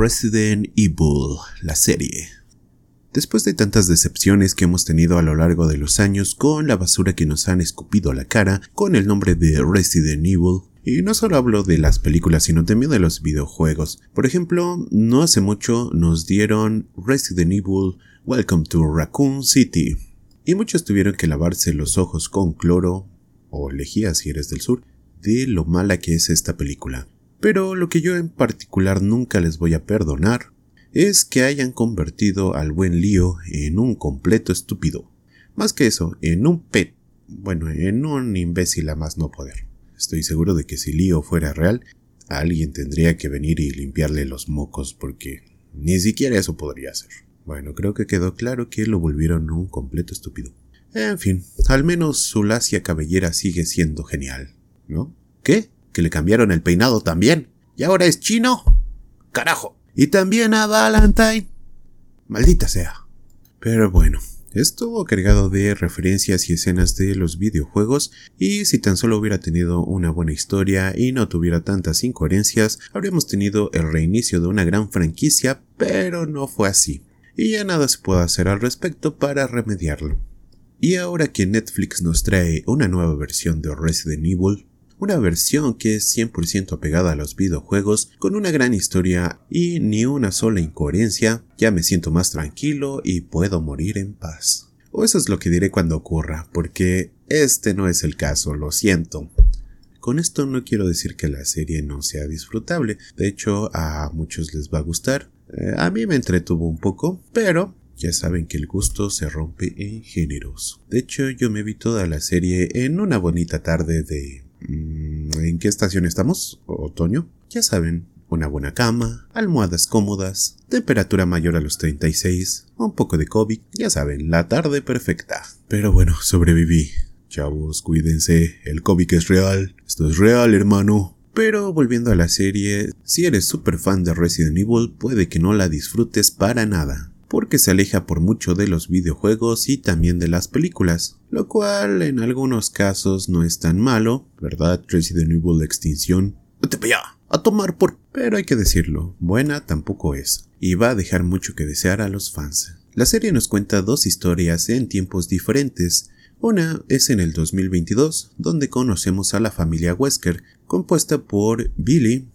Resident Evil, la serie. Después de tantas decepciones que hemos tenido a lo largo de los años con la basura que nos han escupido a la cara con el nombre de Resident Evil, y no solo hablo de las películas, sino también de los videojuegos. Por ejemplo, no hace mucho nos dieron Resident Evil Welcome to Raccoon City. Y muchos tuvieron que lavarse los ojos con cloro, o lejía si eres del sur, de lo mala que es esta película. Pero lo que yo en particular nunca les voy a perdonar es que hayan convertido al buen Lío en un completo estúpido. Más que eso, en un pet, bueno, en un imbécil a más no poder. Estoy seguro de que si Lío fuera real, alguien tendría que venir y limpiarle los mocos porque ni siquiera eso podría hacer. Bueno, creo que quedó claro que lo volvieron un completo estúpido. En fin, al menos su lacia cabellera sigue siendo genial, ¿no? ¿Qué? ¿Que le cambiaron el peinado también? ¿Y ahora es chino? ¡Carajo! Y también a Valentine. Maldita sea. Pero bueno, estuvo cargado de referencias y escenas de los videojuegos y si tan solo hubiera tenido una buena historia y no tuviera tantas incoherencias, habríamos tenido el reinicio de una gran franquicia, pero no fue así. Y ya nada se puede hacer al respecto para remediarlo. Y ahora que Netflix nos trae una nueva versión de Resident Evil, una versión que es 100% apegada a los videojuegos, con una gran historia y ni una sola incoherencia, ya me siento más tranquilo y puedo morir en paz. O eso es lo que diré cuando ocurra, porque este no es el caso, lo siento. Con esto no quiero decir que la serie no sea disfrutable, de hecho a muchos les va a gustar, eh, a mí me entretuvo un poco, pero ya saben que el gusto se rompe en géneros. De hecho, yo me vi toda la serie en una bonita tarde de ¿En qué estación estamos? ¿Otoño? Ya saben, una buena cama, almohadas cómodas, temperatura mayor a los 36, un poco de COVID, ya saben, la tarde perfecta. Pero bueno, sobreviví. Chavos, cuídense, el COVID es real, esto es real, hermano. Pero volviendo a la serie, si eres super fan de Resident Evil, puede que no la disfrutes para nada porque se aleja por mucho de los videojuegos y también de las películas, lo cual en algunos casos no es tan malo, ¿verdad? Resident Evil Extinción. A tomar por... Pero hay que decirlo, buena tampoco es, y va a dejar mucho que desear a los fans. La serie nos cuenta dos historias en tiempos diferentes. Una es en el 2022, donde conocemos a la familia Wesker, compuesta por Billy,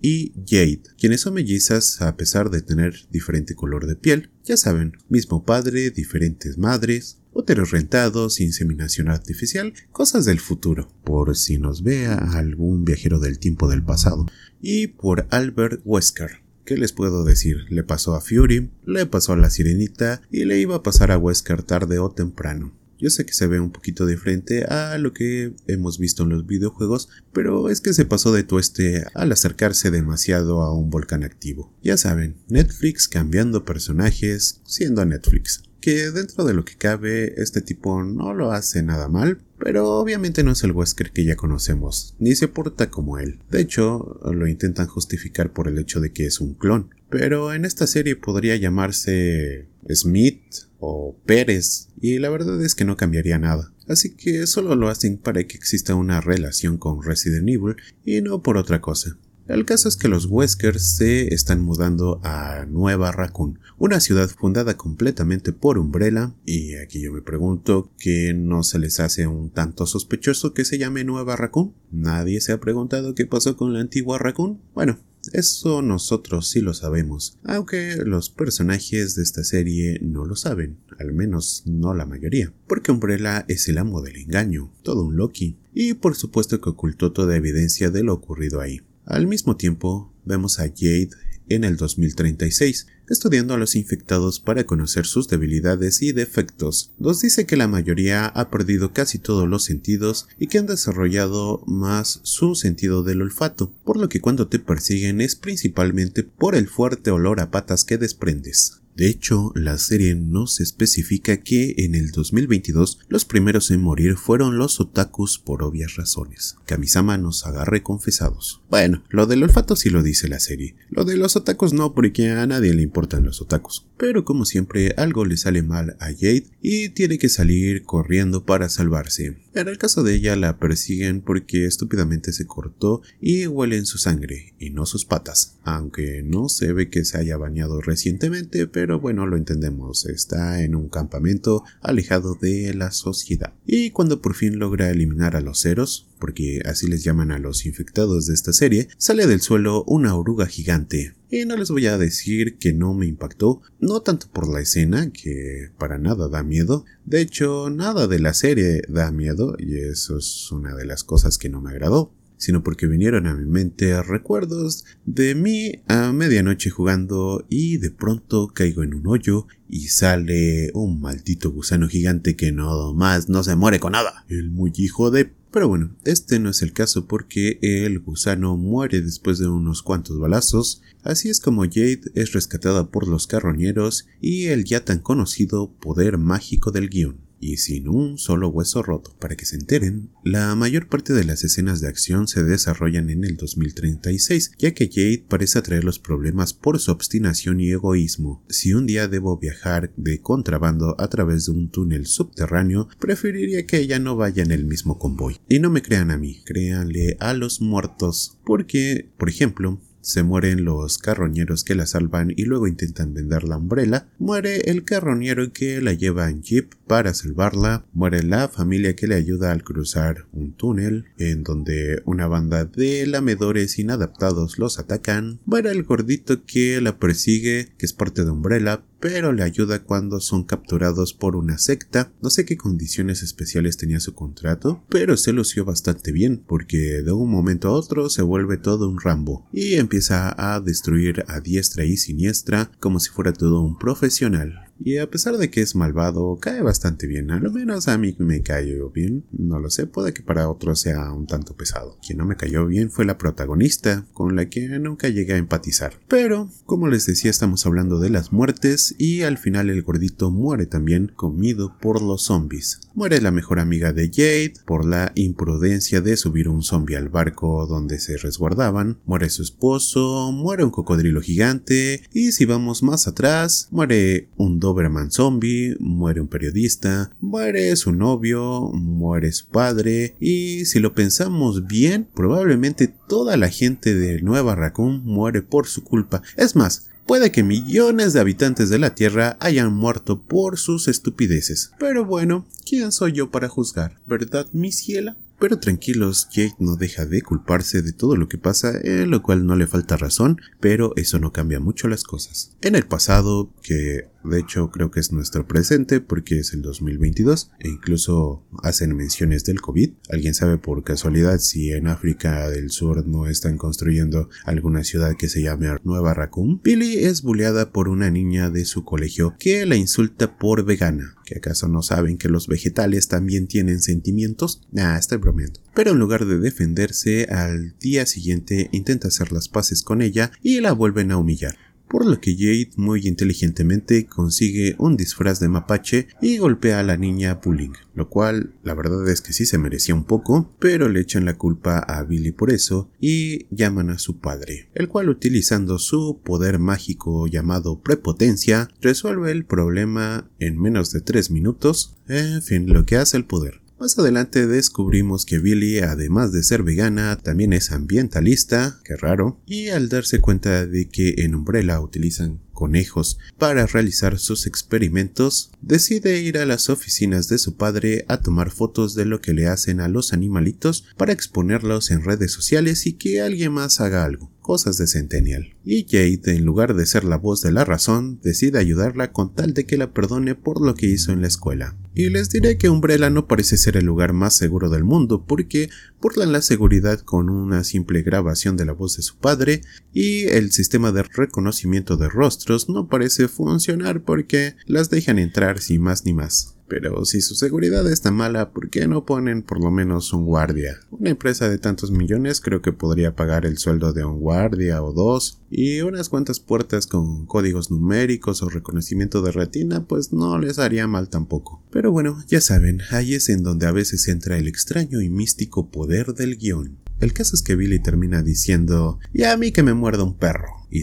y Jade, quienes son mellizas a pesar de tener diferente color de piel. Ya saben, mismo padre, diferentes madres, úteros rentados, inseminación artificial, cosas del futuro, por si nos vea algún viajero del tiempo del pasado. Y por Albert Wesker. ¿Qué les puedo decir? Le pasó a Fury, le pasó a la Sirenita y le iba a pasar a Wesker tarde o temprano. Yo sé que se ve un poquito diferente a lo que hemos visto en los videojuegos, pero es que se pasó de tueste al acercarse demasiado a un volcán activo. Ya saben, Netflix cambiando personajes siendo Netflix. Que dentro de lo que cabe, este tipo no lo hace nada mal, pero obviamente no es el Wesker que ya conocemos, ni se porta como él. De hecho, lo intentan justificar por el hecho de que es un clon. Pero en esta serie podría llamarse Smith o Pérez, y la verdad es que no cambiaría nada. Así que solo lo hacen para que exista una relación con Resident Evil y no por otra cosa. El caso es que los Weskers se están mudando a Nueva Raccoon, una ciudad fundada completamente por Umbrella, y aquí yo me pregunto que no se les hace un tanto sospechoso que se llame Nueva Raccoon. ¿Nadie se ha preguntado qué pasó con la antigua Raccoon? Bueno, eso nosotros sí lo sabemos, aunque los personajes de esta serie no lo saben, al menos no la mayoría, porque Umbrella es el amo del engaño, todo un Loki, y por supuesto que ocultó toda evidencia de lo ocurrido ahí. Al mismo tiempo, vemos a Jade en el 2036, estudiando a los infectados para conocer sus debilidades y defectos. Nos dice que la mayoría ha perdido casi todos los sentidos y que han desarrollado más su sentido del olfato, por lo que cuando te persiguen es principalmente por el fuerte olor a patas que desprendes. De hecho, la serie nos especifica que en el 2022 los primeros en morir fueron los otakus por obvias razones. Kamisama nos agarre confesados. Bueno, lo del olfato sí lo dice la serie. Lo de los otakus no, porque a nadie le importan los otakus. Pero como siempre, algo le sale mal a Jade y tiene que salir corriendo para salvarse. En el caso de ella la persiguen porque estúpidamente se cortó y huelen su sangre y no sus patas, aunque no se ve que se haya bañado recientemente, pero bueno, lo entendemos, está en un campamento alejado de la sociedad. Y cuando por fin logra eliminar a los ceros, porque así les llaman a los infectados de esta serie, sale del suelo una oruga gigante. Y no les voy a decir que no me impactó, no tanto por la escena, que para nada da miedo, de hecho nada de la serie da miedo, y eso es una de las cosas que no me agradó, sino porque vinieron a mi mente recuerdos de mí a medianoche jugando y de pronto caigo en un hoyo y sale un maldito gusano gigante que no más no se muere con nada. El muy de pero bueno, este no es el caso porque el gusano muere después de unos cuantos balazos, así es como Jade es rescatada por los carroñeros y el ya tan conocido poder mágico del guion y sin un solo hueso roto. Para que se enteren, la mayor parte de las escenas de acción se desarrollan en el 2036, ya que Jade parece atraer los problemas por su obstinación y egoísmo. Si un día debo viajar de contrabando a través de un túnel subterráneo, preferiría que ella no vaya en el mismo convoy. Y no me crean a mí, créanle a los muertos, porque, por ejemplo, se mueren los carroñeros que la salvan y luego intentan vender la umbrella, muere el carroñero que la lleva en jeep para salvarla, muere la familia que le ayuda al cruzar un túnel en donde una banda de lamedores inadaptados los atacan, muere el gordito que la persigue, que es parte de Umbrella, pero le ayuda cuando son capturados por una secta. No sé qué condiciones especiales tenía su contrato, pero se lució bastante bien, porque de un momento a otro se vuelve todo un Rambo y empieza a destruir a diestra y siniestra como si fuera todo un profesional y a pesar de que es malvado, cae bastante bien. A lo menos a mí me cayó bien. No lo sé, puede que para otros sea un tanto pesado. Quien no me cayó bien fue la protagonista, con la que nunca llegué a empatizar. Pero, como les decía, estamos hablando de las muertes y al final el gordito muere también comido por los zombies. Muere la mejor amiga de Jade por la imprudencia de subir un zombie al barco donde se resguardaban. Muere su esposo, muere un cocodrilo gigante y si vamos más atrás, muere un Doberman zombie, muere un periodista, muere su novio, muere su padre y si lo pensamos bien, probablemente toda la gente de Nueva Raccoon muere por su culpa. Es más, Puede que millones de habitantes de la Tierra hayan muerto por sus estupideces. Pero bueno, ¿quién soy yo para juzgar? ¿Verdad, mi ciela? Pero tranquilos, Jake no deja de culparse de todo lo que pasa, en lo cual no le falta razón, pero eso no cambia mucho las cosas. En el pasado, que de hecho creo que es nuestro presente porque es el 2022 e incluso hacen menciones del COVID. ¿Alguien sabe por casualidad si en África del Sur no están construyendo alguna ciudad que se llame Nueva Raccoon? Billy es bulleada por una niña de su colegio que la insulta por vegana. ¿Que acaso no saben que los vegetales también tienen sentimientos? Nah, estoy bromeando. Pero en lugar de defenderse, al día siguiente intenta hacer las paces con ella y la vuelven a humillar por lo que Jade muy inteligentemente consigue un disfraz de mapache y golpea a la niña Pulling, lo cual la verdad es que sí se merecía un poco, pero le echan la culpa a Billy por eso y llaman a su padre, el cual utilizando su poder mágico llamado prepotencia resuelve el problema en menos de 3 minutos, en fin, lo que hace el poder. Más adelante descubrimos que Billy, además de ser vegana, también es ambientalista, qué raro, y al darse cuenta de que en Umbrella utilizan conejos para realizar sus experimentos, decide ir a las oficinas de su padre a tomar fotos de lo que le hacen a los animalitos para exponerlos en redes sociales y que alguien más haga algo cosas de Centennial. Y Jade, en lugar de ser la voz de la razón, decide ayudarla con tal de que la perdone por lo que hizo en la escuela. Y les diré que Umbrella no parece ser el lugar más seguro del mundo porque burlan la seguridad con una simple grabación de la voz de su padre y el sistema de reconocimiento de rostros no parece funcionar porque las dejan entrar sin más ni más. Pero si su seguridad es tan mala, ¿por qué no ponen por lo menos un guardia? Una empresa de tantos millones creo que podría pagar el sueldo de un guardia o dos, y unas cuantas puertas con códigos numéricos o reconocimiento de retina, pues no les haría mal tampoco. Pero bueno, ya saben, ahí es en donde a veces entra el extraño y místico poder del guion. El caso es que Billy termina diciendo, y a mí que me muerda un perro y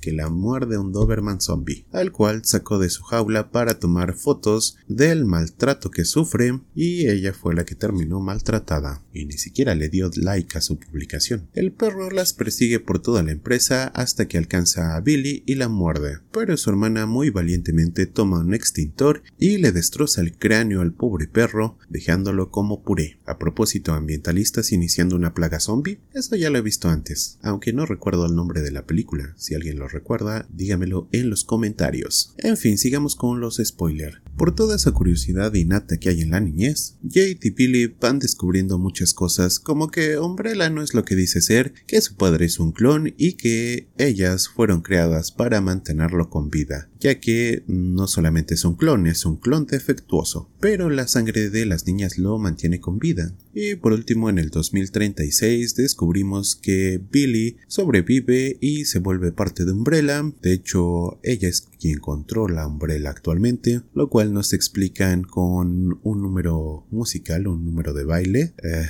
que la muerde un Doberman zombie, al cual sacó de su jaula para tomar fotos del maltrato que sufre y ella fue la que terminó maltratada y ni siquiera le dio like a su publicación. El perro las persigue por toda la empresa hasta que alcanza a Billy y la muerde, pero su hermana muy valientemente toma un extintor y le destroza el cráneo al pobre perro, dejándolo como puré. A propósito, ambientalistas iniciando una plaga zombie, eso ya lo he visto antes, aunque no recuerdo el nombre de la película. Si alguien lo recuerda, dígamelo en los comentarios. En fin, sigamos con los spoilers. Por toda esa curiosidad innata que hay en la niñez, Jade y Billy van descubriendo muchas cosas, como que Umbrella no es lo que dice ser, que su padre es un clon y que ellas fueron creadas para mantenerlo con vida, ya que no solamente es un clon, es un clon defectuoso, pero la sangre de las niñas lo mantiene con vida. Y por último, en el 2036 descubrimos que Billy sobrevive y se vuelve parte de Umbrella, de hecho ella es quien controla Umbrella actualmente, lo cual nos explican con un número musical, un número de baile. Eh,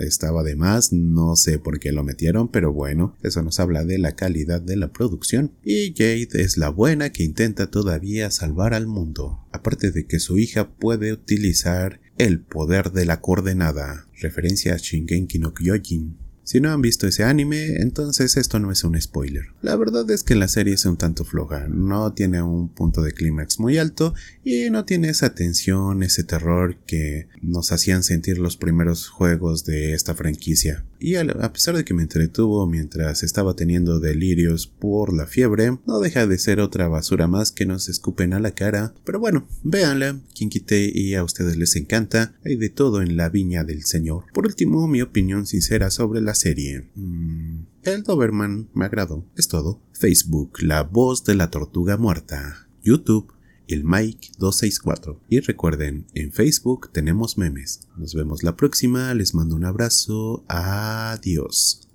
estaba de más, no sé por qué lo metieron, pero bueno, eso nos habla de la calidad de la producción. Y Jade es la buena que intenta todavía salvar al mundo, aparte de que su hija puede utilizar el poder de la coordenada, referencia a Shingeki no Kyojin. Si no han visto ese anime, entonces esto no es un spoiler. La verdad es que la serie es un tanto floja, no tiene un punto de clímax muy alto y no tiene esa tensión, ese terror que nos hacían sentir los primeros juegos de esta franquicia. Y a pesar de que me entretuvo mientras estaba teniendo delirios por la fiebre, no deja de ser otra basura más que nos escupen a la cara. Pero bueno, véanla, quien quite y a ustedes les encanta, hay de todo en la viña del Señor. Por último, mi opinión sincera sobre la serie. Mm, el Doberman me agradó, es todo. Facebook, la voz de la tortuga muerta. YouTube, el Mike 264. Y recuerden, en Facebook tenemos memes. Nos vemos la próxima, les mando un abrazo, adiós.